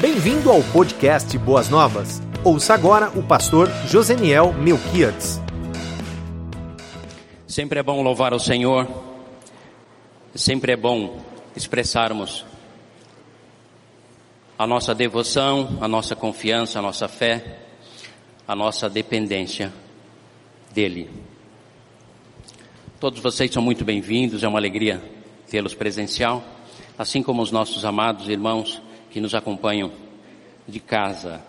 Bem-vindo ao podcast Boas Novas. Ouça agora o pastor Joseniel Melquiades. Sempre é bom louvar o Senhor, sempre é bom expressarmos a nossa devoção, a nossa confiança, a nossa fé, a nossa dependência dEle. Todos vocês são muito bem-vindos, é uma alegria tê-los presencial, assim como os nossos amados irmãos que nos acompanham de casa.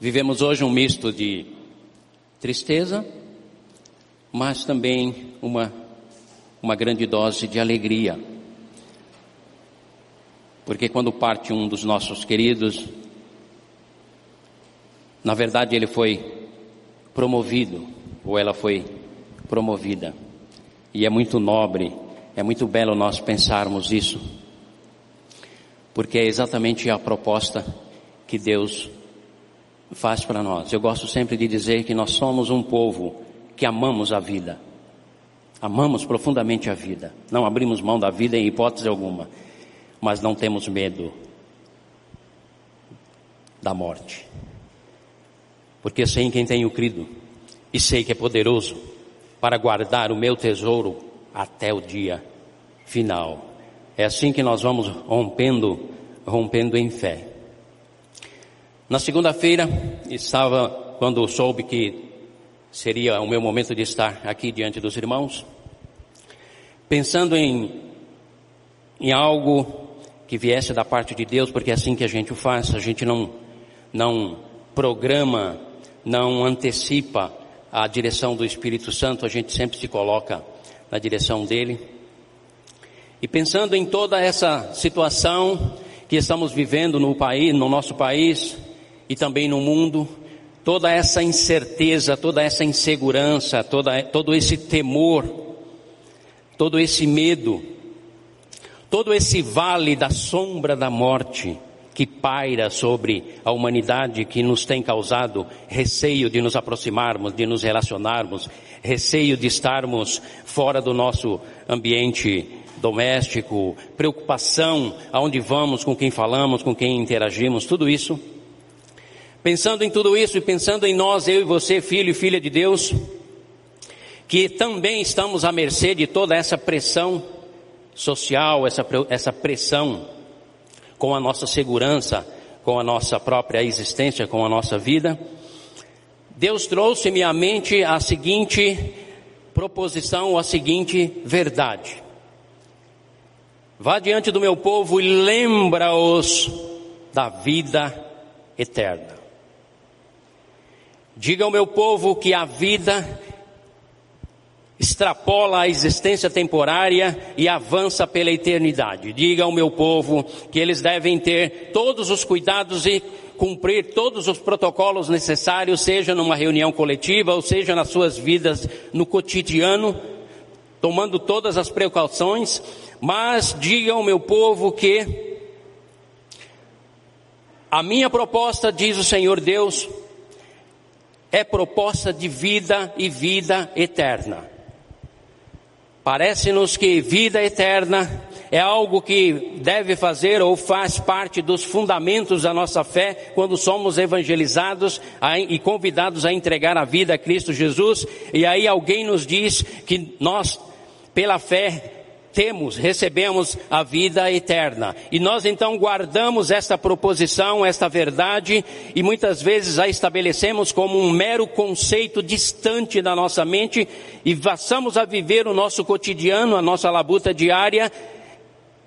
Vivemos hoje um misto de tristeza, mas também uma, uma grande dose de alegria. Porque quando parte um dos nossos queridos, na verdade ele foi promovido, ou ela foi promovida. E é muito nobre, é muito belo nós pensarmos isso porque é exatamente a proposta que Deus faz para nós. Eu gosto sempre de dizer que nós somos um povo que amamos a vida. Amamos profundamente a vida. Não abrimos mão da vida em hipótese alguma, mas não temos medo da morte. Porque sei em quem tenho crido e sei que é poderoso para guardar o meu tesouro até o dia final. É assim que nós vamos rompendo, rompendo em fé. Na segunda-feira, estava, quando soube que seria o meu momento de estar aqui diante dos irmãos, pensando em, em algo que viesse da parte de Deus, porque é assim que a gente o faz, a gente não, não programa, não antecipa a direção do Espírito Santo, a gente sempre se coloca na direção dele. E pensando em toda essa situação que estamos vivendo no país, no nosso país e também no mundo, toda essa incerteza, toda essa insegurança, toda, todo esse temor, todo esse medo, todo esse vale da sombra da morte que paira sobre a humanidade, que nos tem causado receio de nos aproximarmos, de nos relacionarmos, receio de estarmos fora do nosso ambiente doméstico, preocupação aonde vamos, com quem falamos, com quem interagimos, tudo isso. Pensando em tudo isso e pensando em nós, eu e você, filho e filha de Deus, que também estamos à mercê de toda essa pressão social, essa, essa pressão com a nossa segurança, com a nossa própria existência, com a nossa vida, Deus trouxe-me à mente a seguinte proposição, a seguinte verdade. Vá diante do meu povo e lembra-os da vida eterna. Diga ao meu povo que a vida extrapola a existência temporária e avança pela eternidade. Diga ao meu povo que eles devem ter todos os cuidados e cumprir todos os protocolos necessários, seja numa reunião coletiva ou seja nas suas vidas no cotidiano, tomando todas as precauções mas diga ao meu povo que a minha proposta, diz o Senhor Deus, é proposta de vida e vida eterna. Parece-nos que vida eterna é algo que deve fazer ou faz parte dos fundamentos da nossa fé quando somos evangelizados e convidados a entregar a vida a Cristo Jesus. E aí alguém nos diz que nós, pela fé, temos, recebemos a vida eterna. E nós então guardamos esta proposição, esta verdade, e muitas vezes a estabelecemos como um mero conceito distante da nossa mente e passamos a viver o nosso cotidiano, a nossa labuta diária,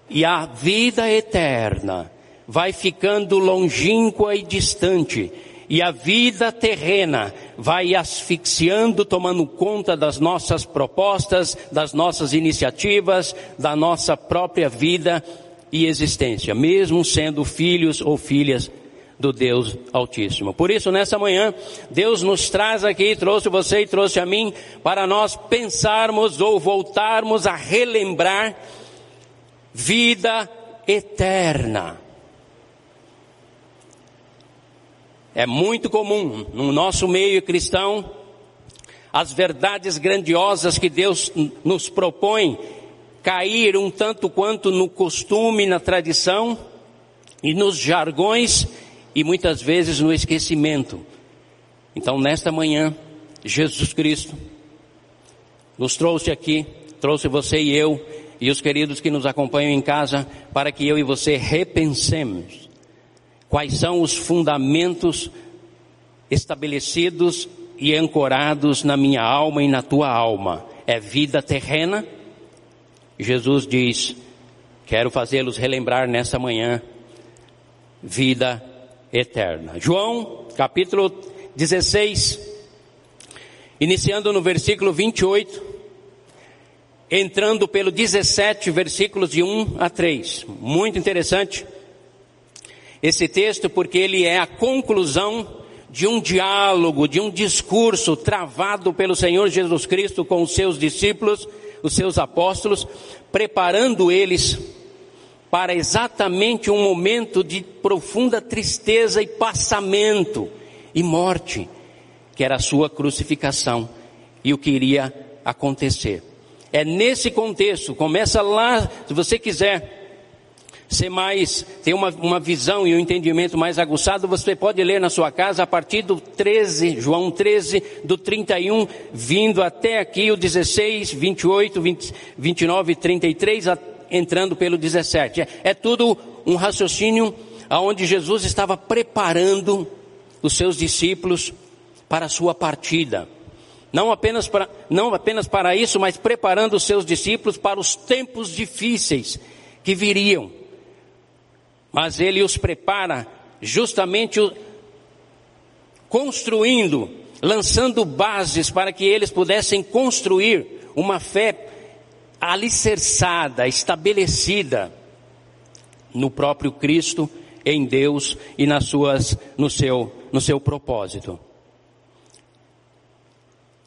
e a vida eterna vai ficando longínqua e distante e a vida terrena vai asfixiando, tomando conta das nossas propostas, das nossas iniciativas, da nossa própria vida e existência, mesmo sendo filhos ou filhas do Deus Altíssimo. Por isso, nessa manhã, Deus nos traz aqui, trouxe você e trouxe a mim, para nós pensarmos ou voltarmos a relembrar vida eterna. É muito comum no nosso meio cristão as verdades grandiosas que Deus nos propõe cair um tanto quanto no costume, na tradição, e nos jargões e muitas vezes no esquecimento. Então, nesta manhã, Jesus Cristo nos trouxe aqui, trouxe você e eu e os queridos que nos acompanham em casa para que eu e você repensemos quais são os fundamentos estabelecidos e ancorados na minha alma e na tua alma. É vida terrena? Jesus diz: Quero fazê-los relembrar nessa manhã vida eterna. João, capítulo 16, iniciando no versículo 28, entrando pelo 17, versículos de 1 a 3. Muito interessante esse texto porque ele é a conclusão de um diálogo, de um discurso travado pelo Senhor Jesus Cristo com os seus discípulos, os seus apóstolos, preparando eles para exatamente um momento de profunda tristeza e passamento e morte, que era a sua crucificação e o que iria acontecer. É nesse contexto, começa lá, se você quiser, ser mais, ter uma, uma visão e um entendimento mais aguçado, você pode ler na sua casa a partir do 13, João 13, do 31, vindo até aqui o 16, 28, 20, 29 e 33, entrando pelo 17. É, é tudo um raciocínio aonde Jesus estava preparando os seus discípulos para a sua partida. Não apenas para, não apenas para isso, mas preparando os seus discípulos para os tempos difíceis que viriam mas ele os prepara justamente construindo, lançando bases para que eles pudessem construir uma fé alicerçada, estabelecida no próprio Cristo, em Deus e nas suas, no seu, no seu propósito.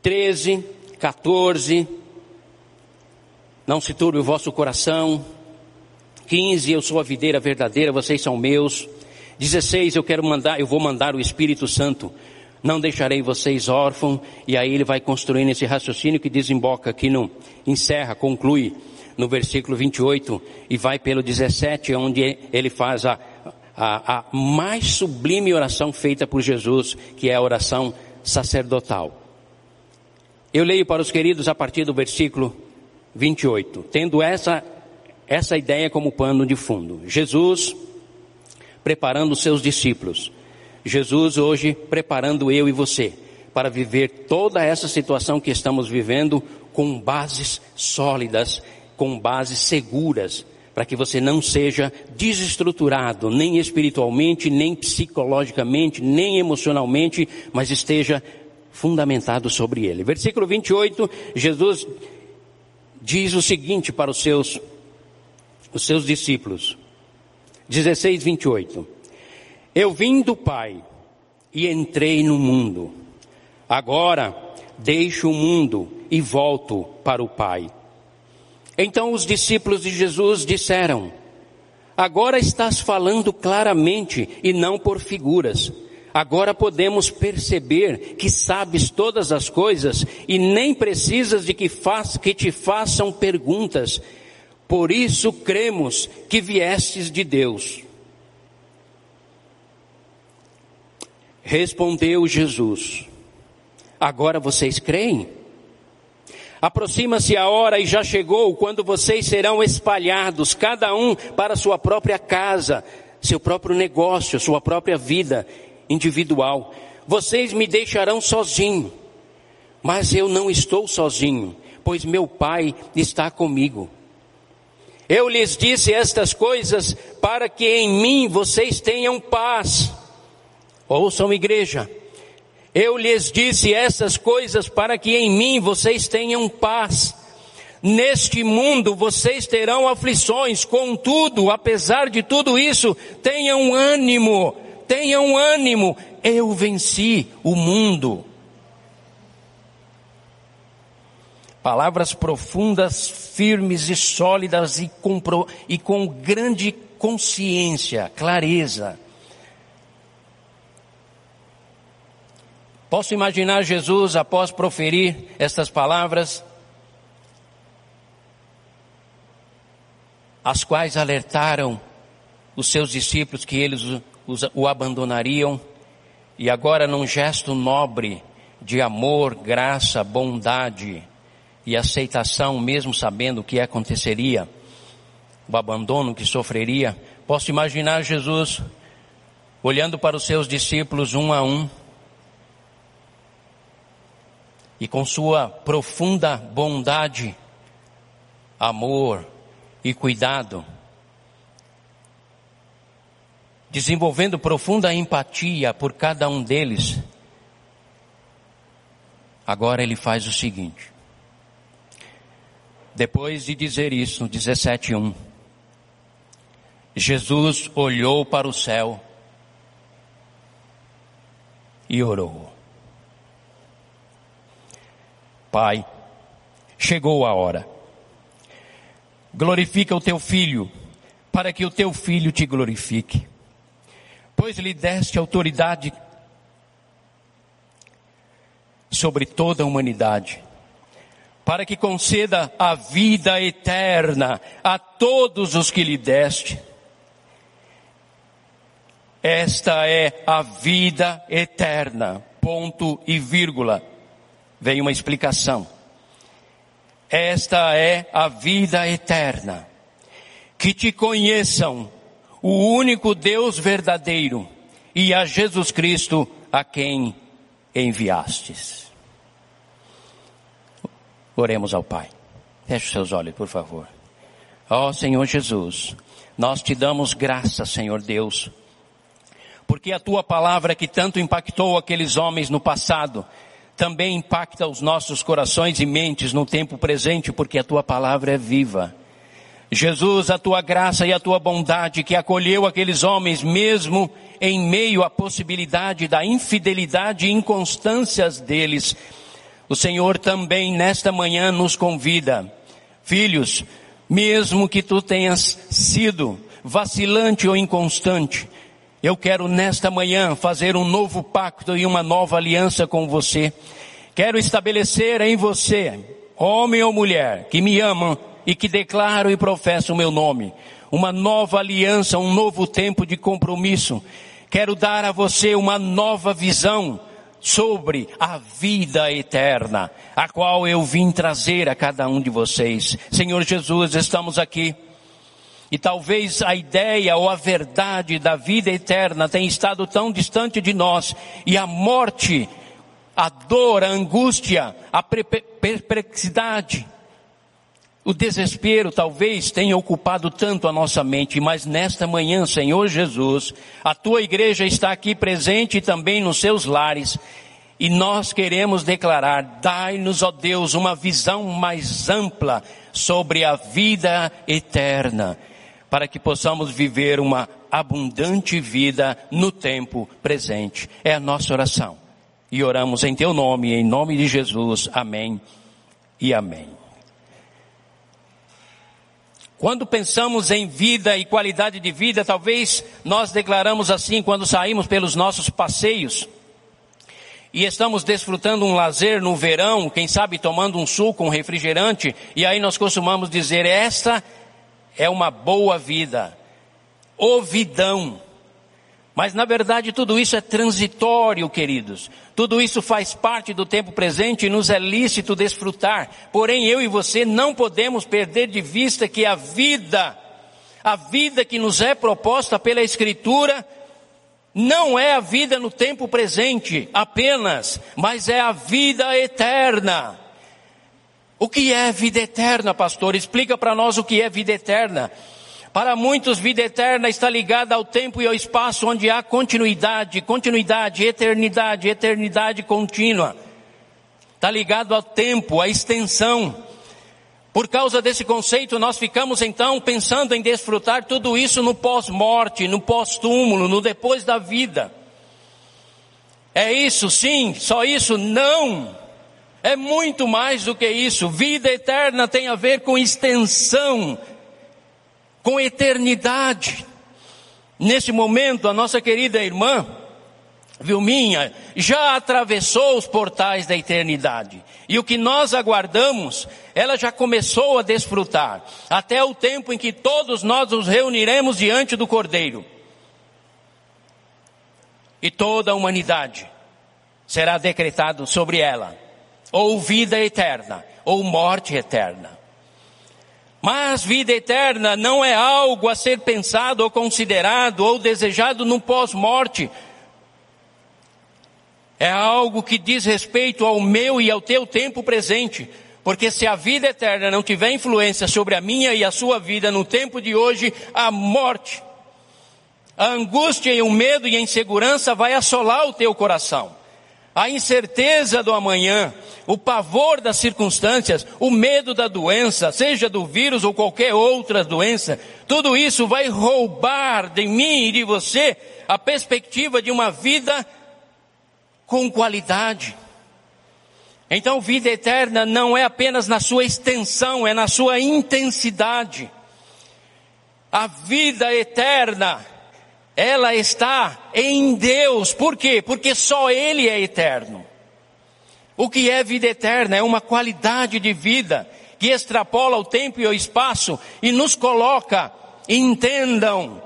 13, 14, não se turbe o vosso coração, 15, eu sou a videira verdadeira, vocês são meus. 16, eu quero mandar, eu vou mandar o Espírito Santo. Não deixarei vocês órfãos. E aí ele vai construindo esse raciocínio que desemboca aqui no, encerra, conclui no versículo 28 e vai pelo 17, onde ele faz a, a, a mais sublime oração feita por Jesus, que é a oração sacerdotal. Eu leio para os queridos a partir do versículo 28. Tendo essa essa ideia como pano de fundo. Jesus preparando os seus discípulos. Jesus hoje preparando eu e você para viver toda essa situação que estamos vivendo com bases sólidas, com bases seguras, para que você não seja desestruturado, nem espiritualmente, nem psicologicamente, nem emocionalmente, mas esteja fundamentado sobre ele. Versículo 28, Jesus diz o seguinte para os seus os seus discípulos. 16, 28. Eu vim do Pai e entrei no mundo. Agora deixo o mundo e volto para o Pai. Então os discípulos de Jesus disseram: Agora estás falando claramente e não por figuras. Agora podemos perceber que sabes todas as coisas e nem precisas de que, faz, que te façam perguntas. Por isso cremos que viestes de Deus. Respondeu Jesus: Agora vocês creem? Aproxima-se a hora e já chegou quando vocês serão espalhados, cada um para sua própria casa, seu próprio negócio, sua própria vida individual. Vocês me deixarão sozinho, mas eu não estou sozinho, pois meu Pai está comigo. Eu lhes disse estas coisas para que em mim vocês tenham paz. Ouçam, igreja. Eu lhes disse essas coisas para que em mim vocês tenham paz. Neste mundo vocês terão aflições, contudo, apesar de tudo isso, tenham ânimo, tenham ânimo. Eu venci o mundo. Palavras profundas, firmes e sólidas e com, e com grande consciência, clareza. Posso imaginar Jesus após proferir estas palavras, as quais alertaram os seus discípulos que eles o abandonariam, e agora num gesto nobre de amor, graça, bondade e aceitação, mesmo sabendo o que aconteceria, o abandono que sofreria, posso imaginar Jesus olhando para os seus discípulos um a um, e com sua profunda bondade, amor e cuidado, desenvolvendo profunda empatia por cada um deles, agora ele faz o seguinte. Depois de dizer isso, 17:1, Jesus olhou para o céu e orou. Pai, chegou a hora. Glorifica o teu filho, para que o teu filho te glorifique. Pois lhe deste autoridade sobre toda a humanidade, para que conceda a vida eterna a todos os que lhe deste. Esta é a vida eterna. Ponto e vírgula vem uma explicação. Esta é a vida eterna. Que te conheçam o único Deus verdadeiro e a Jesus Cristo a quem enviastes. Oremos ao Pai. Feche os seus olhos, por favor. Ó oh, Senhor Jesus, nós te damos graça, Senhor Deus, porque a tua palavra que tanto impactou aqueles homens no passado, também impacta os nossos corações e mentes no tempo presente, porque a tua palavra é viva. Jesus, a tua graça e a tua bondade que acolheu aqueles homens mesmo em meio à possibilidade da infidelidade e inconstâncias deles. O Senhor também nesta manhã nos convida. Filhos, mesmo que tu tenhas sido vacilante ou inconstante, eu quero nesta manhã fazer um novo pacto e uma nova aliança com você. Quero estabelecer em você, homem ou mulher, que me amam e que declaro e professo o meu nome, uma nova aliança, um novo tempo de compromisso. Quero dar a você uma nova visão sobre a vida eterna, a qual eu vim trazer a cada um de vocês. Senhor Jesus, estamos aqui e talvez a ideia ou a verdade da vida eterna tenha estado tão distante de nós e a morte, a dor, a angústia, a perplexidade, o desespero talvez tenha ocupado tanto a nossa mente, mas nesta manhã, Senhor Jesus, a tua igreja está aqui presente também nos seus lares. E nós queremos declarar, dai-nos, ó Deus, uma visão mais ampla sobre a vida eterna para que possamos viver uma abundante vida no tempo presente. É a nossa oração. E oramos em teu nome, em nome de Jesus. Amém e amém. Quando pensamos em vida e qualidade de vida, talvez nós declaramos assim quando saímos pelos nossos passeios e estamos desfrutando um lazer no verão, quem sabe tomando um suco, um refrigerante, e aí nós costumamos dizer, esta é uma boa vida, ovidão. Mas na verdade tudo isso é transitório, queridos. Tudo isso faz parte do tempo presente e nos é lícito desfrutar. Porém, eu e você não podemos perder de vista que a vida, a vida que nos é proposta pela Escritura, não é a vida no tempo presente apenas, mas é a vida eterna. O que é vida eterna, pastor? Explica para nós o que é vida eterna. Para muitos, vida eterna está ligada ao tempo e ao espaço onde há continuidade, continuidade, eternidade, eternidade contínua. Está ligado ao tempo, à extensão. Por causa desse conceito, nós ficamos então pensando em desfrutar tudo isso no pós-morte, no pós-túmulo, no depois da vida. É isso, sim, só isso? Não! É muito mais do que isso. Vida eterna tem a ver com extensão, com eternidade. Nesse momento, a nossa querida irmã, Vilminha, já atravessou os portais da eternidade. E o que nós aguardamos, ela já começou a desfrutar, até o tempo em que todos nós nos reuniremos diante do Cordeiro. E toda a humanidade será decretado sobre ela, ou vida eterna, ou morte eterna. Mas vida eterna não é algo a ser pensado ou considerado ou desejado no pós-morte, é algo que diz respeito ao meu e ao teu tempo presente. Porque se a vida eterna não tiver influência sobre a minha e a sua vida no tempo de hoje, a morte, a angústia e o medo e a insegurança vai assolar o teu coração. A incerteza do amanhã, o pavor das circunstâncias, o medo da doença, seja do vírus ou qualquer outra doença, tudo isso vai roubar de mim e de você a perspectiva de uma vida com qualidade. Então, vida eterna não é apenas na sua extensão, é na sua intensidade. A vida eterna, ela está em Deus. Por quê? Porque só Ele é eterno. O que é vida eterna? É uma qualidade de vida que extrapola o tempo e o espaço e nos coloca, entendam,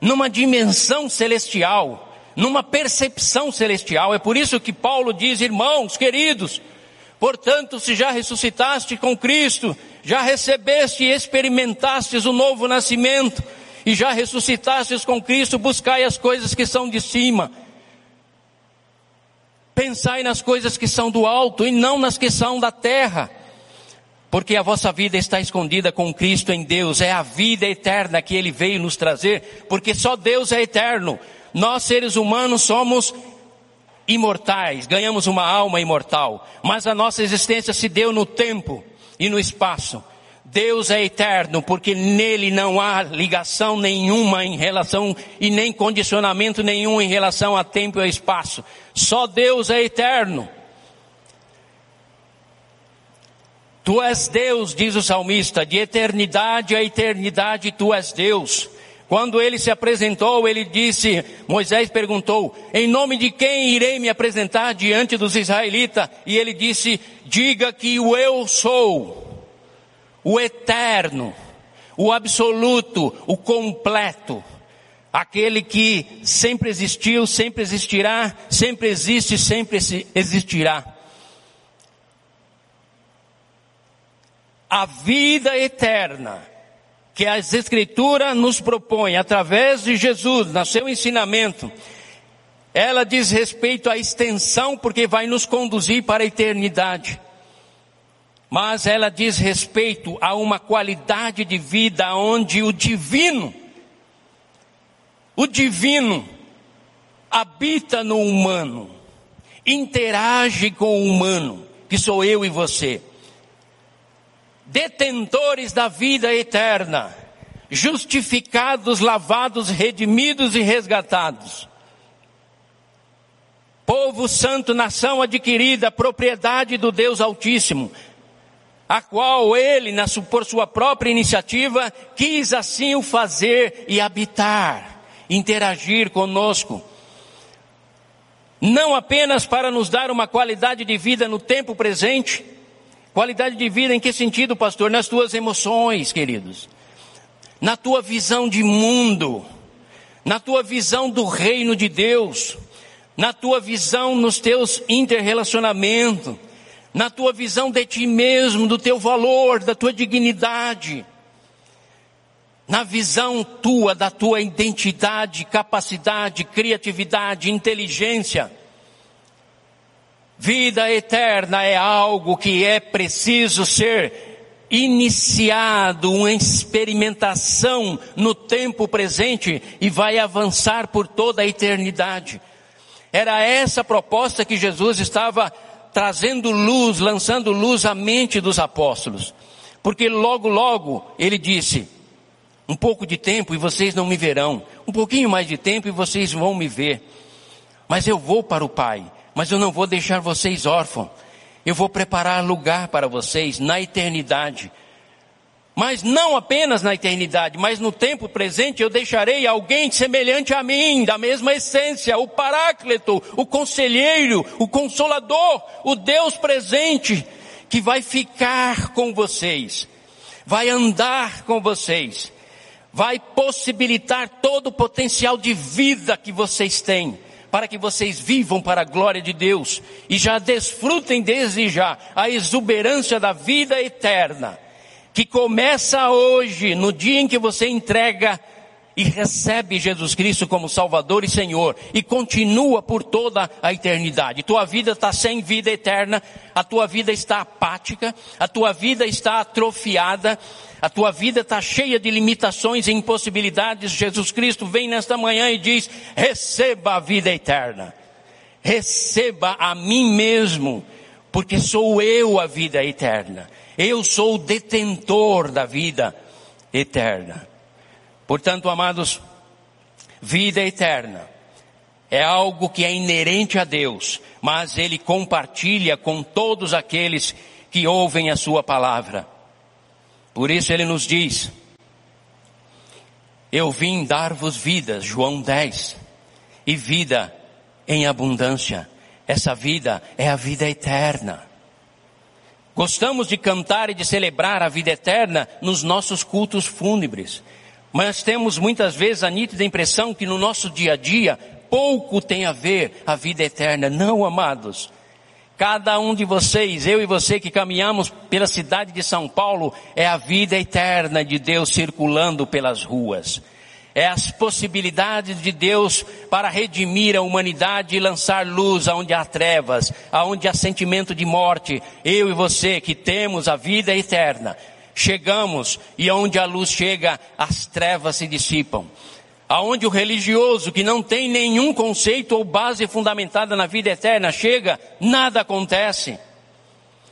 numa dimensão celestial numa percepção celestial. É por isso que Paulo diz, irmãos queridos, portanto, se já ressuscitaste com Cristo, já recebeste e experimentastes o novo nascimento, e já ressuscitastes com Cristo, buscai as coisas que são de cima. Pensai nas coisas que são do alto e não nas que são da terra. Porque a vossa vida está escondida com Cristo em Deus, é a vida eterna que Ele veio nos trazer, porque só Deus é eterno. Nós seres humanos somos imortais, ganhamos uma alma imortal, mas a nossa existência se deu no tempo e no espaço. Deus é eterno porque nele não há ligação nenhuma em relação e nem condicionamento nenhum em relação a tempo e a espaço. Só Deus é eterno. Tu és Deus, diz o salmista, de eternidade a eternidade tu és Deus. Quando ele se apresentou, ele disse, Moisés perguntou, em nome de quem irei me apresentar diante dos israelitas? E ele disse, diga que o eu sou, o eterno, o absoluto, o completo, aquele que sempre existiu, sempre existirá, sempre existe, sempre existirá. A vida eterna que as Escrituras nos propõem através de Jesus, no seu ensinamento, ela diz respeito à extensão, porque vai nos conduzir para a eternidade. Mas ela diz respeito a uma qualidade de vida onde o divino, o divino, habita no humano, interage com o humano, que sou eu e você detentores da vida eterna, justificados, lavados, redimidos e resgatados. Povo santo, nação adquirida, propriedade do Deus Altíssimo, a qual ele, por sua própria iniciativa, quis assim o fazer e habitar, interagir conosco. Não apenas para nos dar uma qualidade de vida no tempo presente, Qualidade de vida em que sentido, pastor? Nas tuas emoções, queridos. Na tua visão de mundo. Na tua visão do reino de Deus. Na tua visão nos teus interrelacionamentos. Na tua visão de ti mesmo, do teu valor, da tua dignidade. Na visão tua, da tua identidade, capacidade, criatividade, inteligência Vida eterna é algo que é preciso ser iniciado, uma experimentação no tempo presente e vai avançar por toda a eternidade. Era essa proposta que Jesus estava trazendo luz, lançando luz à mente dos apóstolos. Porque logo, logo, ele disse, um pouco de tempo e vocês não me verão, um pouquinho mais de tempo e vocês vão me ver. Mas eu vou para o Pai mas eu não vou deixar vocês órfãos. Eu vou preparar lugar para vocês na eternidade. Mas não apenas na eternidade, mas no tempo presente eu deixarei alguém semelhante a mim, da mesma essência, o Paráclito, o Conselheiro, o Consolador, o Deus presente, que vai ficar com vocês, vai andar com vocês, vai possibilitar todo o potencial de vida que vocês têm para que vocês vivam para a glória de Deus e já desfrutem desde já a exuberância da vida eterna, que começa hoje, no dia em que você entrega e recebe Jesus Cristo como Salvador e Senhor e continua por toda a eternidade. Tua vida está sem vida eterna, a tua vida está apática, a tua vida está atrofiada, a tua vida está cheia de limitações e impossibilidades. Jesus Cristo vem nesta manhã e diz: receba a vida eterna. Receba a mim mesmo, porque sou eu a vida eterna. Eu sou o detentor da vida eterna. Portanto, amados, vida eterna é algo que é inerente a Deus, mas Ele compartilha com todos aqueles que ouvem a Sua palavra. Por isso ele nos diz, eu vim dar-vos vidas, João 10, e vida em abundância. Essa vida é a vida eterna. Gostamos de cantar e de celebrar a vida eterna nos nossos cultos fúnebres, mas temos muitas vezes a nítida impressão que no nosso dia a dia pouco tem a ver a vida eterna. Não, amados. Cada um de vocês, eu e você que caminhamos pela cidade de São Paulo, é a vida eterna de Deus circulando pelas ruas. É as possibilidades de Deus para redimir a humanidade e lançar luz aonde há trevas, aonde há sentimento de morte. Eu e você que temos a vida eterna, chegamos e onde a luz chega, as trevas se dissipam aonde o religioso que não tem nenhum conceito ou base fundamentada na vida eterna chega, nada acontece.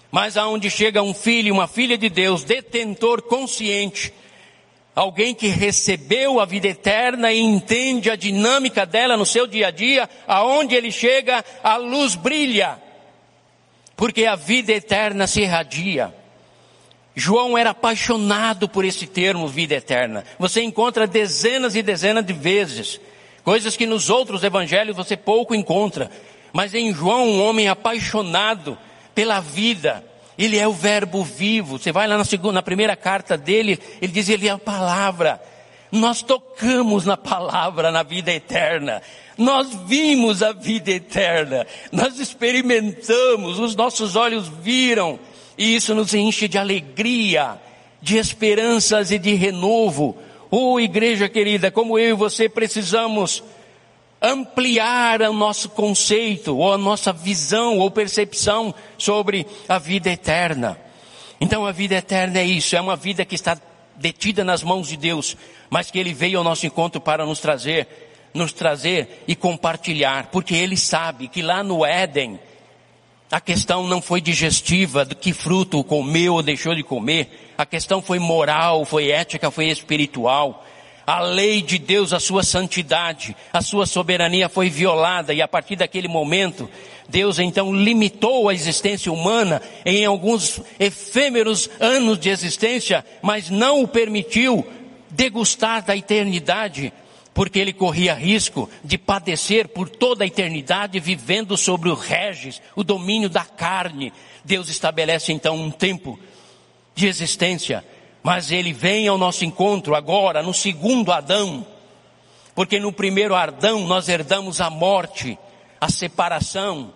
Mas aonde chega um filho, uma filha de Deus, detentor consciente, alguém que recebeu a vida eterna e entende a dinâmica dela no seu dia a dia, aonde ele chega, a luz brilha, porque a vida eterna se irradia. João era apaixonado por esse termo vida eterna. Você encontra dezenas e dezenas de vezes. Coisas que nos outros evangelhos você pouco encontra. Mas em João, um homem apaixonado pela vida. Ele é o verbo vivo. Você vai lá na segunda, na primeira carta dele, ele diz, ele é a palavra. Nós tocamos na palavra, na vida eterna. Nós vimos a vida eterna. Nós experimentamos, os nossos olhos viram e isso nos enche de alegria, de esperanças e de renovo. Oh, igreja querida, como eu e você precisamos ampliar o nosso conceito, ou a nossa visão, ou percepção sobre a vida eterna. Então a vida eterna é isso, é uma vida que está detida nas mãos de Deus, mas que Ele veio ao nosso encontro para nos trazer, nos trazer e compartilhar, porque Ele sabe que lá no Éden, a questão não foi digestiva, do que fruto comeu ou deixou de comer. A questão foi moral, foi ética, foi espiritual. A lei de Deus, a sua santidade, a sua soberania foi violada e a partir daquele momento, Deus então limitou a existência humana em alguns efêmeros anos de existência, mas não o permitiu degustar da eternidade porque ele corria risco de padecer por toda a eternidade vivendo sobre o regis, o domínio da carne. Deus estabelece então um tempo de existência, mas ele vem ao nosso encontro agora, no segundo Adão, porque no primeiro Adão nós herdamos a morte, a separação,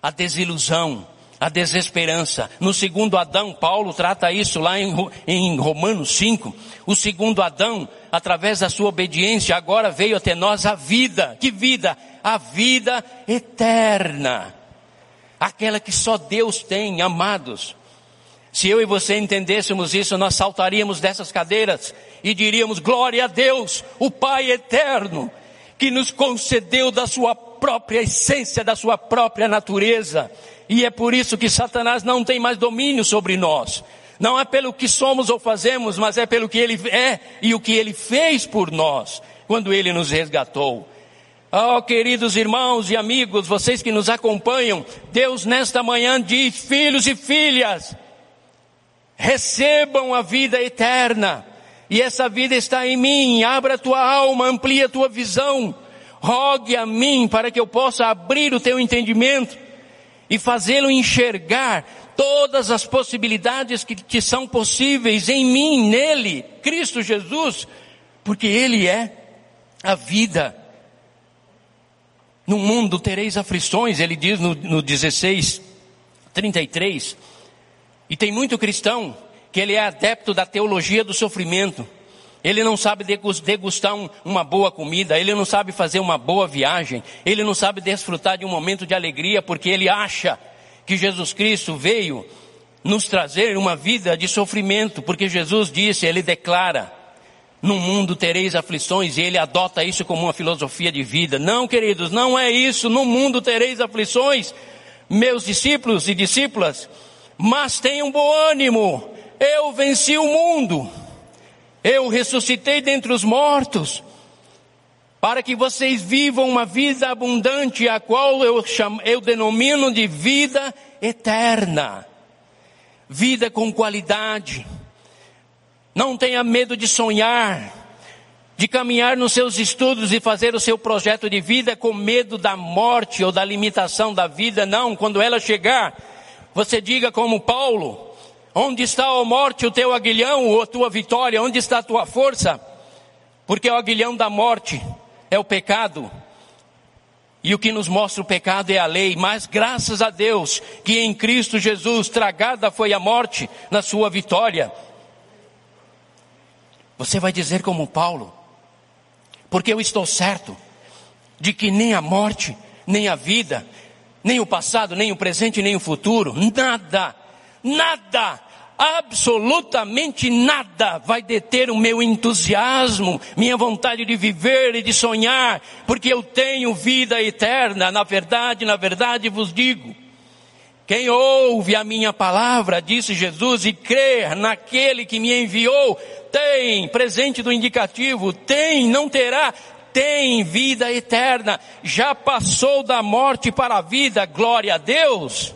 a desilusão, a desesperança. No segundo Adão, Paulo trata isso lá em, em Romanos 5. O segundo Adão, através da sua obediência, agora veio até nós a vida. Que vida? A vida eterna. Aquela que só Deus tem, amados. Se eu e você entendêssemos isso, nós saltaríamos dessas cadeiras e diríamos: glória a Deus, o Pai eterno, que nos concedeu da sua própria essência, da sua própria natureza, e é por isso que Satanás não tem mais domínio sobre nós. Não é pelo que somos ou fazemos, mas é pelo que ele é e o que ele fez por nós, quando ele nos resgatou. Oh, queridos irmãos e amigos, vocês que nos acompanham, Deus nesta manhã diz, filhos e filhas, recebam a vida eterna. E essa vida está em mim. Abra a tua alma, amplia a tua visão. Rogue a mim para que eu possa abrir o teu entendimento e fazê-lo enxergar todas as possibilidades que te são possíveis em mim, nele, Cristo Jesus, porque Ele é a vida. No mundo tereis aflições, ele diz no, no 16, 33. E tem muito cristão que ele é adepto da teologia do sofrimento. Ele não sabe degustar um, uma boa comida, ele não sabe fazer uma boa viagem, ele não sabe desfrutar de um momento de alegria, porque ele acha que Jesus Cristo veio nos trazer uma vida de sofrimento, porque Jesus disse, ele declara, no mundo tereis aflições, e ele adota isso como uma filosofia de vida. Não, queridos, não é isso, no mundo tereis aflições, meus discípulos e discípulas, mas tenham bom ânimo, eu venci o mundo. Eu ressuscitei dentre os mortos, para que vocês vivam uma vida abundante, a qual eu, chamo, eu denomino de vida eterna. Vida com qualidade. Não tenha medo de sonhar, de caminhar nos seus estudos e fazer o seu projeto de vida com medo da morte ou da limitação da vida. Não, quando ela chegar, você diga como Paulo, Onde está, a morte, o teu aguilhão ou a tua vitória? Onde está a tua força? Porque o aguilhão da morte é o pecado. E o que nos mostra o pecado é a lei, mas graças a Deus que em Cristo Jesus tragada foi a morte na sua vitória. Você vai dizer como Paulo, porque eu estou certo de que nem a morte, nem a vida, nem o passado, nem o presente, nem o futuro, nada. Nada, absolutamente nada vai deter o meu entusiasmo, minha vontade de viver e de sonhar, porque eu tenho vida eterna. Na verdade, na verdade vos digo, quem ouve a minha palavra, disse Jesus, e crer naquele que me enviou, tem, presente do indicativo, tem, não terá, tem vida eterna, já passou da morte para a vida, glória a Deus.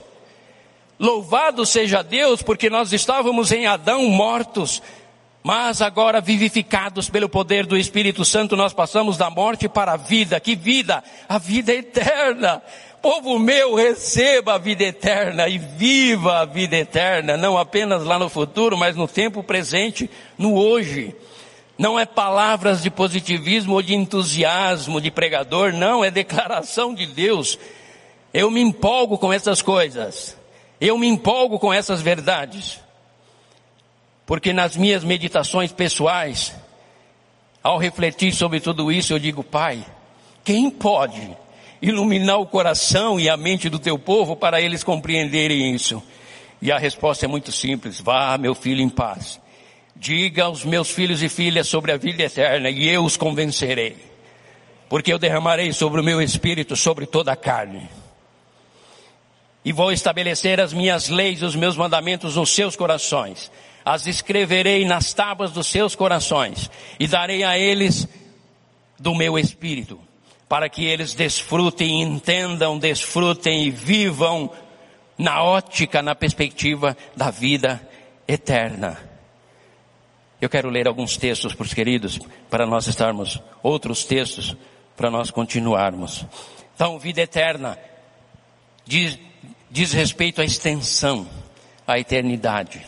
Louvado seja Deus, porque nós estávamos em Adão mortos, mas agora vivificados pelo poder do Espírito Santo, nós passamos da morte para a vida. Que vida? A vida eterna. Povo meu, receba a vida eterna e viva a vida eterna, não apenas lá no futuro, mas no tempo presente, no hoje. Não é palavras de positivismo ou de entusiasmo de pregador, não, é declaração de Deus. Eu me empolgo com essas coisas. Eu me empolgo com essas verdades, porque nas minhas meditações pessoais, ao refletir sobre tudo isso, eu digo, Pai, quem pode iluminar o coração e a mente do teu povo para eles compreenderem isso? E a resposta é muito simples: vá, meu filho, em paz. Diga aos meus filhos e filhas sobre a vida eterna e eu os convencerei. Porque eu derramarei sobre o meu espírito sobre toda a carne e vou estabelecer as minhas leis, os meus mandamentos nos seus corações. As escreverei nas tábuas dos seus corações e darei a eles do meu espírito, para que eles desfrutem, entendam, desfrutem e vivam na ótica, na perspectiva da vida eterna. Eu quero ler alguns textos para os queridos, para nós estarmos, outros textos, para nós continuarmos. Então, vida eterna, diz, diz respeito à extensão, à eternidade.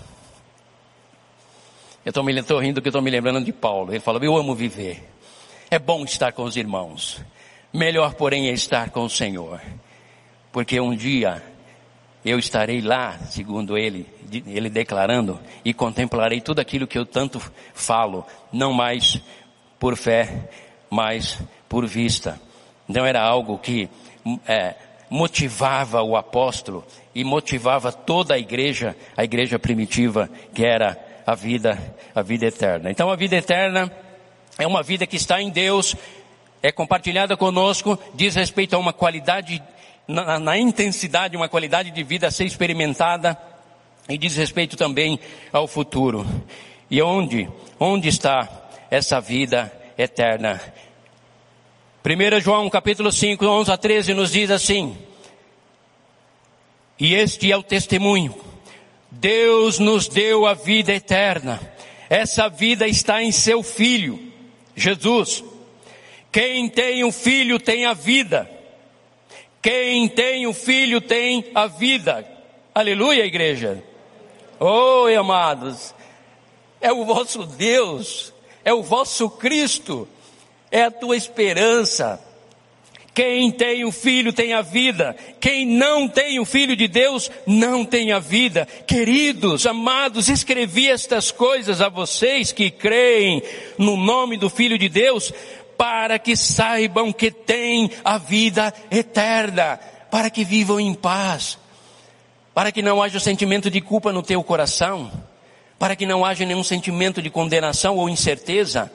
Eu estou me rindo que estou me lembrando de Paulo. Ele falou: Eu amo viver. É bom estar com os irmãos. Melhor, porém, é estar com o Senhor. Porque um dia eu estarei lá, segundo ele, ele declarando, e contemplarei tudo aquilo que eu tanto falo, não mais por fé, mas por vista. Então era algo que é, motivava o apóstolo e motivava toda a igreja, a igreja primitiva, que era a vida, a vida eterna. Então a vida eterna é uma vida que está em Deus, é compartilhada conosco, diz respeito a uma qualidade, na, na intensidade, uma qualidade de vida a ser experimentada, e diz respeito também ao futuro. E onde, onde está essa vida eterna? 1 João capítulo 5, 11 a 13 nos diz assim, e este é o testemunho Deus nos deu a vida eterna. Essa vida está em seu Filho, Jesus. Quem tem o um Filho tem a vida. Quem tem o Filho tem a vida. Aleluia, igreja. Oi, amados. É o vosso Deus. É o vosso Cristo. É a tua esperança. Quem tem o Filho tem a vida. Quem não tem o Filho de Deus não tem a vida. Queridos, amados, escrevi estas coisas a vocês que creem no nome do Filho de Deus para que saibam que têm a vida eterna, para que vivam em paz, para que não haja sentimento de culpa no teu coração, para que não haja nenhum sentimento de condenação ou incerteza,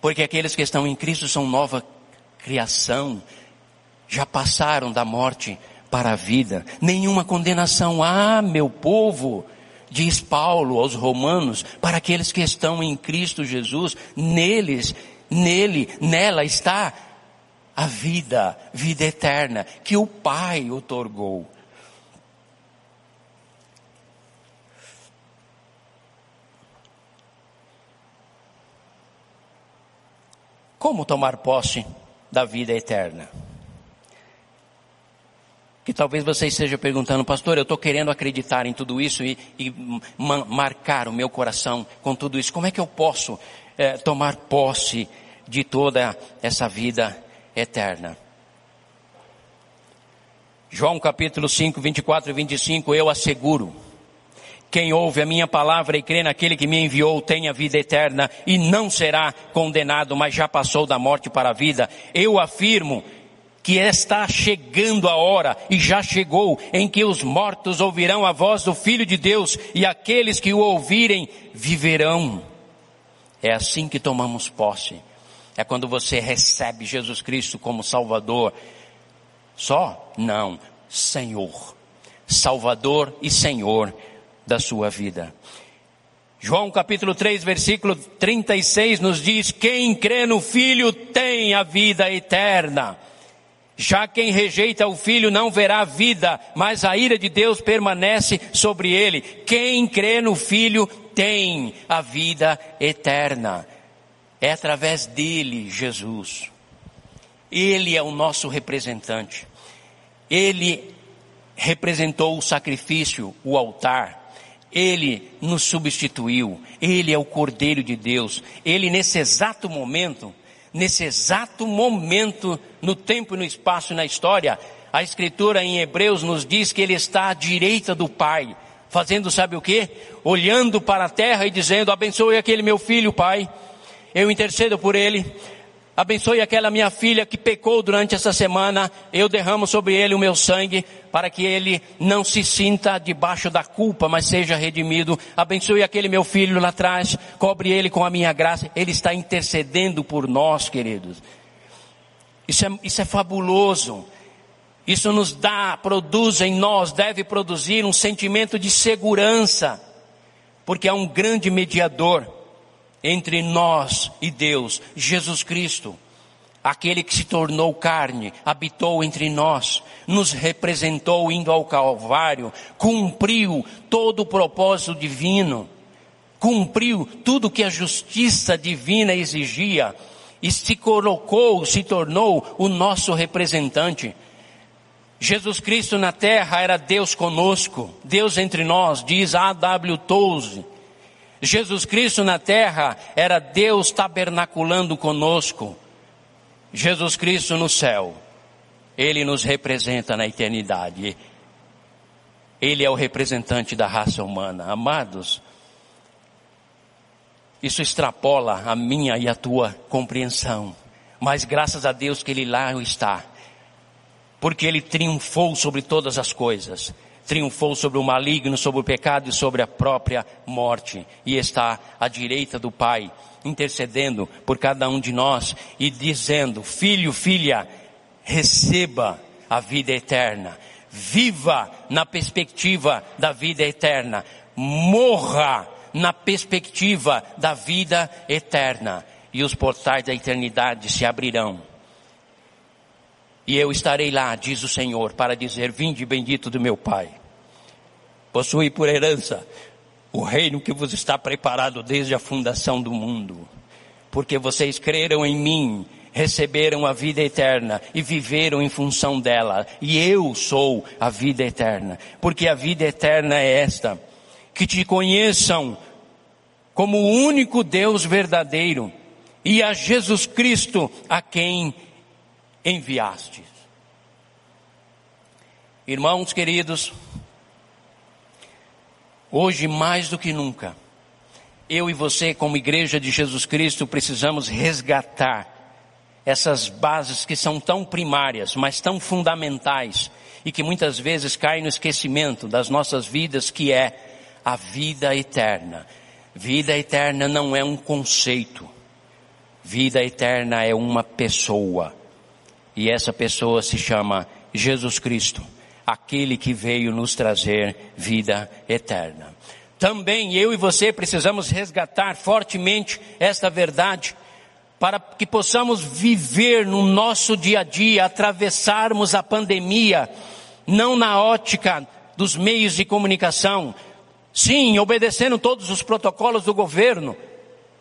porque aqueles que estão em Cristo são nova criação, já passaram da morte para a vida. Nenhuma condenação há, meu povo, diz Paulo aos romanos, para aqueles que estão em Cristo Jesus, neles, nele, nela está a vida, vida eterna, que o Pai otorgou. Como tomar posse da vida eterna? que talvez você esteja perguntando, pastor, eu estou querendo acreditar em tudo isso e, e marcar o meu coração com tudo isso. Como é que eu posso é, tomar posse de toda essa vida eterna? João capítulo 5, 24 e 25, eu asseguro, quem ouve a minha palavra e crê naquele que me enviou tem a vida eterna e não será condenado, mas já passou da morte para a vida. Eu afirmo que está chegando a hora, e já chegou, em que os mortos ouvirão a voz do Filho de Deus, e aqueles que o ouvirem viverão. É assim que tomamos posse. É quando você recebe Jesus Cristo como Salvador. Só? Não. Senhor. Salvador e Senhor da sua vida. João capítulo 3, versículo 36 nos diz: Quem crê no Filho tem a vida eterna. Já quem rejeita o filho não verá vida, mas a ira de Deus permanece sobre ele. Quem crê no filho tem a vida eterna. É através dele, Jesus. Ele é o nosso representante. Ele representou o sacrifício, o altar. Ele nos substituiu. Ele é o Cordeiro de Deus. Ele, nesse exato momento, nesse exato momento, no tempo e no espaço e na história, a escritura em Hebreus nos diz que ele está à direita do Pai, fazendo sabe o que? Olhando para a terra e dizendo, abençoe aquele meu filho, Pai, eu intercedo por ele, Abençoe aquela minha filha que pecou durante essa semana. Eu derramo sobre ele o meu sangue para que ele não se sinta debaixo da culpa, mas seja redimido. Abençoe aquele meu filho lá atrás. Cobre ele com a minha graça. Ele está intercedendo por nós, queridos. Isso é, isso é fabuloso. Isso nos dá, produz em nós, deve produzir um sentimento de segurança. Porque há um grande mediador entre nós e Deus, Jesus Cristo, aquele que se tornou carne, habitou entre nós, nos representou indo ao Calvário, cumpriu todo o propósito divino, cumpriu tudo que a justiça divina exigia e se colocou, se tornou o nosso representante. Jesus Cristo na terra era Deus conosco, Deus entre nós, diz A.W. Toze. Jesus Cristo na terra era Deus tabernaculando conosco. Jesus Cristo no céu, Ele nos representa na eternidade. Ele é o representante da raça humana. Amados, isso extrapola a minha e a tua compreensão. Mas graças a Deus que Ele lá está. Porque Ele triunfou sobre todas as coisas. Triunfou sobre o maligno, sobre o pecado e sobre a própria morte, e está à direita do Pai, intercedendo por cada um de nós e dizendo: Filho, filha, receba a vida eterna, viva na perspectiva da vida eterna, morra na perspectiva da vida eterna, e os portais da eternidade se abrirão. E eu estarei lá, diz o Senhor, para dizer: Vinde bendito do meu Pai. possui por herança o reino que vos está preparado desde a fundação do mundo. Porque vocês creram em mim, receberam a vida eterna e viveram em função dela. E eu sou a vida eterna. Porque a vida eterna é esta: que te conheçam como o único Deus verdadeiro e a Jesus Cristo a quem enviastes. Irmãos queridos, hoje mais do que nunca, eu e você, como igreja de Jesus Cristo, precisamos resgatar essas bases que são tão primárias, mas tão fundamentais e que muitas vezes caem no esquecimento das nossas vidas, que é a vida eterna. Vida eterna não é um conceito. Vida eterna é uma pessoa. E essa pessoa se chama Jesus Cristo, aquele que veio nos trazer vida eterna. Também eu e você precisamos resgatar fortemente esta verdade para que possamos viver no nosso dia a dia, atravessarmos a pandemia, não na ótica dos meios de comunicação, sim, obedecendo todos os protocolos do governo,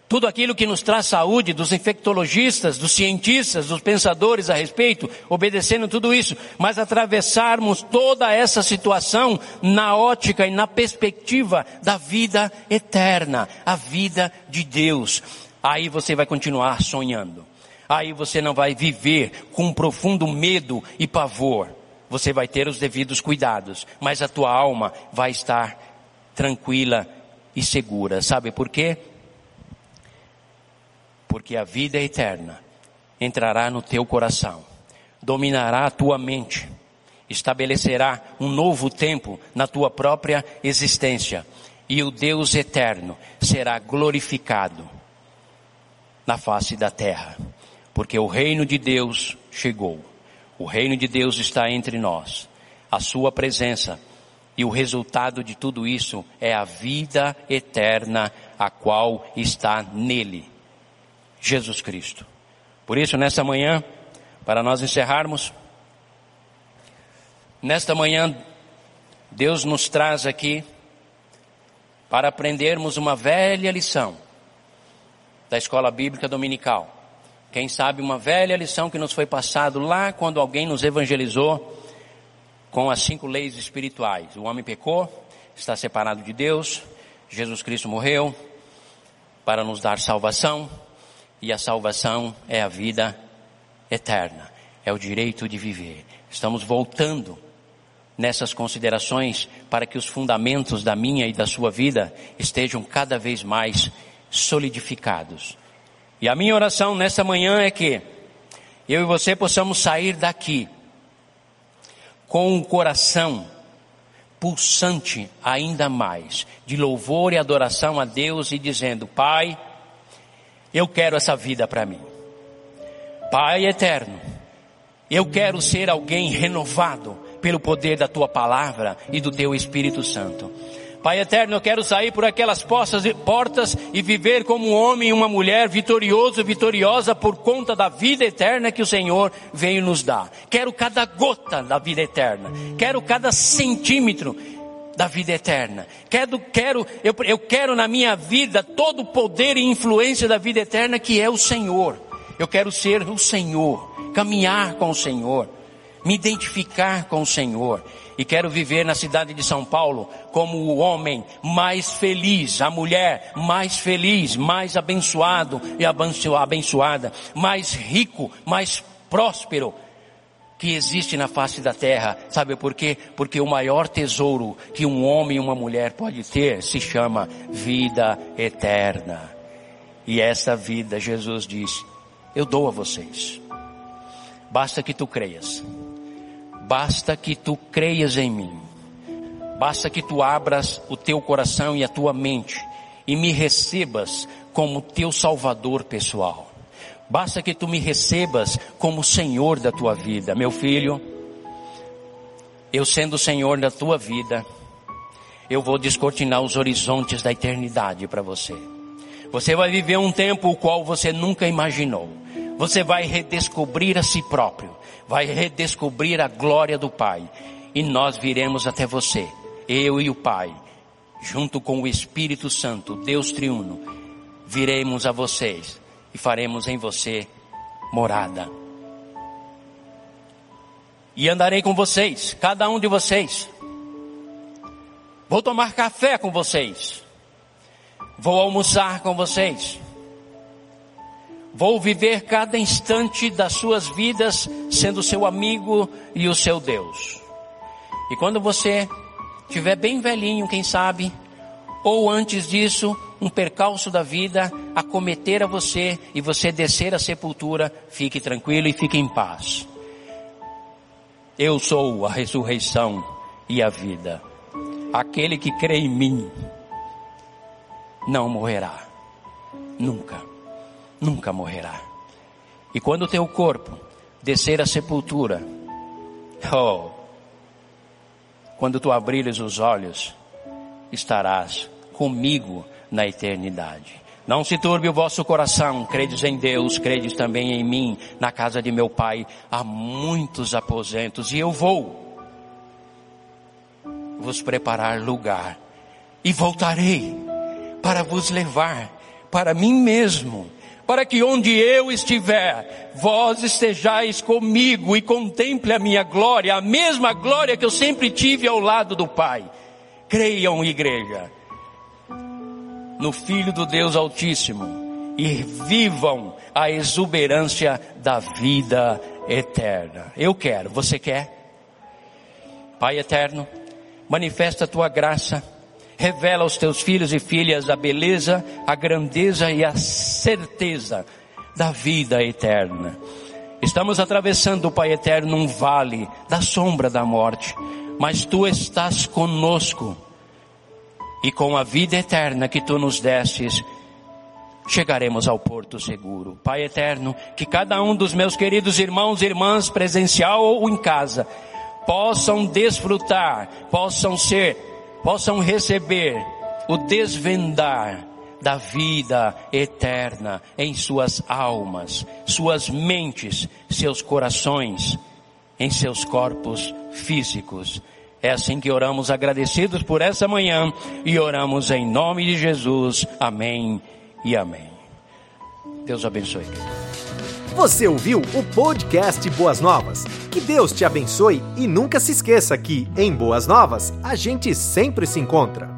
tudo aquilo que nos traz saúde, dos infectologistas, dos cientistas, dos pensadores a respeito, obedecendo tudo isso, mas atravessarmos toda essa situação na ótica e na perspectiva da vida eterna, a vida de Deus. Aí você vai continuar sonhando. Aí você não vai viver com um profundo medo e pavor. Você vai ter os devidos cuidados, mas a tua alma vai estar tranquila e segura. Sabe por quê? Porque a vida eterna entrará no teu coração, dominará a tua mente, estabelecerá um novo tempo na tua própria existência e o Deus eterno será glorificado na face da terra, porque o reino de Deus chegou. O reino de Deus está entre nós. A sua presença e o resultado de tudo isso é a vida eterna a qual está nele. Jesus Cristo. Por isso, nesta manhã, para nós encerrarmos, nesta manhã, Deus nos traz aqui para aprendermos uma velha lição da escola bíblica dominical. Quem sabe uma velha lição que nos foi passado lá quando alguém nos evangelizou com as cinco leis espirituais. O homem pecou, está separado de Deus, Jesus Cristo morreu para nos dar salvação, e a salvação é a vida eterna, é o direito de viver. Estamos voltando nessas considerações para que os fundamentos da minha e da sua vida estejam cada vez mais solidificados. E a minha oração nessa manhã é que eu e você possamos sair daqui com um coração pulsante ainda mais de louvor e adoração a Deus e dizendo: Pai, eu quero essa vida para mim. Pai eterno, eu quero ser alguém renovado pelo poder da tua palavra e do teu Espírito Santo. Pai eterno, eu quero sair por aquelas portas e viver como um homem e uma mulher vitorioso, vitoriosa por conta da vida eterna que o Senhor veio nos dar. Quero cada gota da vida eterna. Quero cada centímetro da vida eterna. Quero, quero, eu, eu quero na minha vida todo o poder e influência da vida eterna que é o Senhor. Eu quero ser o Senhor, caminhar com o Senhor, me identificar com o Senhor. E quero viver na cidade de São Paulo como o homem mais feliz, a mulher mais feliz, mais abençoado e abençoada, mais rico, mais próspero, que existe na face da terra. Sabe por quê? Porque o maior tesouro que um homem e uma mulher pode ter se chama vida eterna. E essa vida, Jesus diz, eu dou a vocês. Basta que tu creias. Basta que tu creias em mim. Basta que tu abras o teu coração e a tua mente e me recebas como teu salvador pessoal. Basta que tu me recebas como Senhor da tua vida, meu filho. Eu sendo Senhor da tua vida, eu vou descortinar os horizontes da eternidade para você. Você vai viver um tempo o qual você nunca imaginou. Você vai redescobrir a si próprio, vai redescobrir a glória do Pai, e nós viremos até você eu e o Pai, junto com o Espírito Santo, Deus triuno, viremos a vocês e faremos em você morada. E andarei com vocês, cada um de vocês. Vou tomar café com vocês. Vou almoçar com vocês. Vou viver cada instante das suas vidas sendo seu amigo e o seu Deus. E quando você tiver bem velhinho, quem sabe, ou antes disso, um percalço da vida acometer a você e você descer à sepultura, fique tranquilo e fique em paz. Eu sou a ressurreição e a vida. Aquele que crê em mim não morrerá. Nunca, nunca morrerá. E quando o teu corpo descer à sepultura, oh, quando tu abrires os olhos, estarás comigo na eternidade. Não se turbe o vosso coração, credes em Deus, credes também em mim. Na casa de meu pai há muitos aposentos e eu vou vos preparar lugar e voltarei para vos levar para mim mesmo, para que onde eu estiver, vós estejais comigo e contemple a minha glória, a mesma glória que eu sempre tive ao lado do Pai. Creiam, igreja no Filho do Deus Altíssimo e vivam a exuberância da vida eterna. Eu quero, você quer? Pai eterno, manifesta a tua graça, revela aos teus filhos e filhas a beleza, a grandeza e a certeza da vida eterna. Estamos atravessando, Pai eterno, um vale da sombra da morte, mas tu estás conosco e com a vida eterna que tu nos destes, chegaremos ao porto seguro. Pai eterno, que cada um dos meus queridos irmãos e irmãs, presencial ou em casa, possam desfrutar, possam ser, possam receber o desvendar da vida eterna em suas almas, suas mentes, seus corações, em seus corpos físicos é assim que oramos agradecidos por essa manhã e oramos em nome de Jesus. Amém e amém. Deus abençoe. Você ouviu o podcast Boas Novas? Que Deus te abençoe e nunca se esqueça que, em Boas Novas, a gente sempre se encontra.